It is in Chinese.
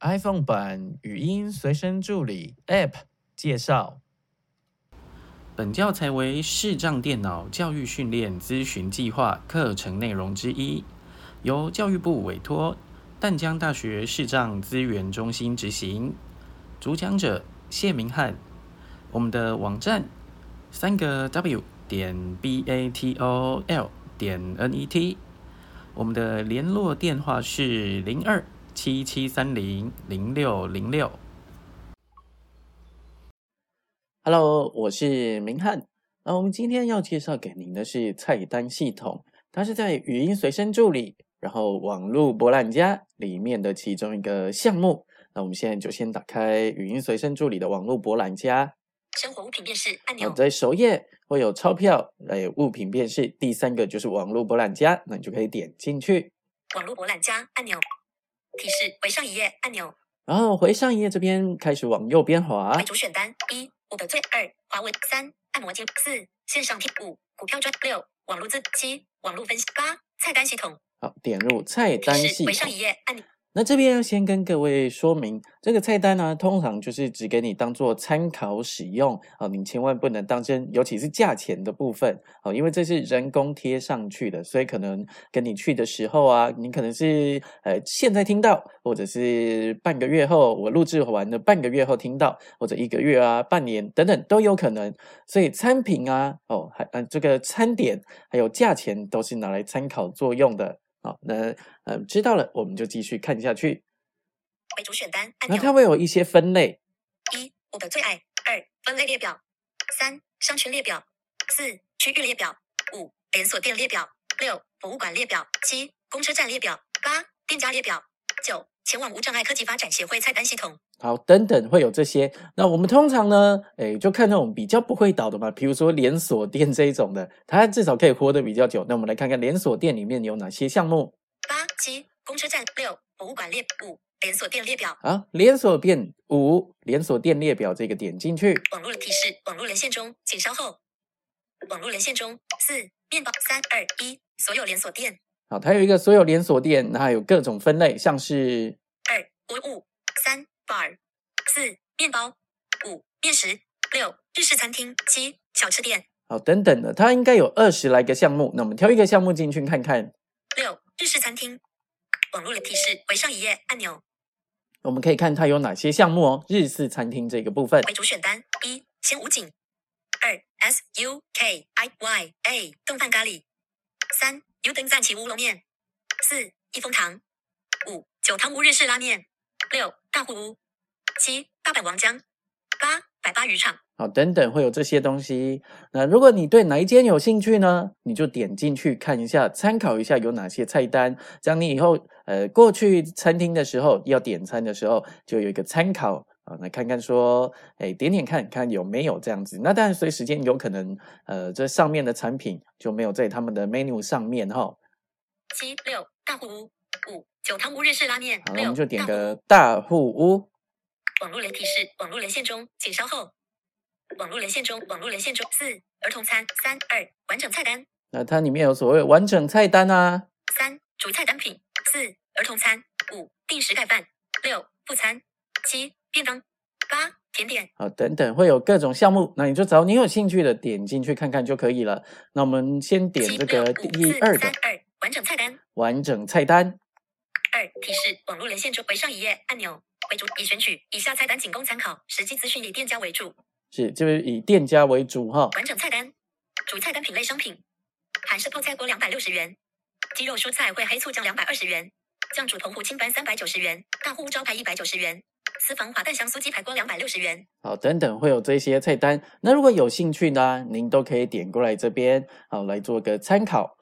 iPhone 版语音随身助理 App 介绍。本教材为视障电脑教育训练咨询计划课程内容之一，由教育部委托淡江大学视障资源中心执行。主讲者谢明翰。我们的网站三个 W 点 B A T O L 点 N E T。我们的联络电话是零二。七七三零零六零六，Hello，我是明翰。那我们今天要介绍给您的是菜单系统，它是在语音随身助理，然后网络博览家里面的其中一个项目。那我们现在就先打开语音随身助理的网络博览家，生活物品辨识按钮，在首页会有钞票，还有物品辨识。第三个就是网络博览家，那你就可以点进去。网络博览家按钮。提示回上一页按钮，然后回上一页这边开始往右边滑。主选单一我的最二华为三按摩机四线上听五股票专六网络字七网络分析八菜单系统。好，点入菜单系统。回上一页按钮。那这边要先跟各位说明，这个菜单呢，通常就是只给你当做参考使用啊，你千万不能当真，尤其是价钱的部分啊，因为这是人工贴上去的，所以可能跟你去的时候啊，你可能是呃现在听到，或者是半个月后我录制完的半个月后听到，或者一个月啊、半年等等都有可能，所以餐品啊，哦，还呃这个餐点还有价钱都是拿来参考作用的。好，那呃，知道了，我们就继续看下去。为主选单，那它会有一些分类：一、我的最爱；二、分类列表；三、商圈列表；四、区域列表；五、连锁店列表；六、博物馆列表；七、公车站列表；八、店家列表；九、前往无障碍科技发展协会菜单系统。好，等等会有这些。那我们通常呢，哎，就看那种比较不会倒的嘛，比如说连锁店这一种的，它至少可以活得比较久。那我们来看看连锁店里面有哪些项目。八七公车站六博物馆列五连锁店列表。啊，连锁店五连锁店列表这个点进去。网络提示：网络连线中，请稍后。网络连线中。四面包三二一所有连锁店。好，它有一个所有连锁店，那有各种分类，像是二博物三。bar 四面包五面食六日式餐厅七小吃店好等等的，它应该有二十来个项目。那我们挑一个项目进去看看。六日式餐厅网络提示回上一页按钮。我们可以看它有哪些项目哦。日式餐厅这个部分为主选单一鲜武景二 S U K I Y A 冻饭咖喱三油灯赞岐乌龙面四益丰堂五九汤屋日式拉面。六大户屋，七大阪王江，八百八渔场。好，等等会有这些东西。那如果你对哪一间有兴趣呢？你就点进去看一下，参考一下有哪些菜单，这样你以后呃过去餐厅的时候要点餐的时候就有一个参考啊，来看看说，哎点点看看有没有这样子。那当然随时间有可能呃这上面的产品就没有在他们的 menu 上面哈。七六大户屋。五九汤屋日式拉面，好，我们就点个大户屋。网络连提示：网络连线中，请稍后。网络连线中，网络连线中。四儿童餐，三二完整菜单。那它里面有所谓完整菜单啊。三主菜单品，四儿童餐，五定时盖饭，六副餐，七便当，八甜点。好，等等会有各种项目，那你就找你有兴趣的点进去看看就可以了。那我们先点这个第二个二完整菜单，完整菜单。二提示：网络连线中回上一页按钮为主，已选取以下菜单仅供参考，实际资讯以店家为主。是，就是以店家为主哈。完整菜单，主菜单品类商品：韩式泡菜锅两百六十元，鸡肉蔬菜烩黑醋酱两百二十元，酱煮澎湖青斑三百九十元，大户招牌一百九十元，私房滑蛋香酥鸡排锅两百六十元。好，等等会有这些菜单。那如果有兴趣呢，您都可以点过来这边，好来做个参考。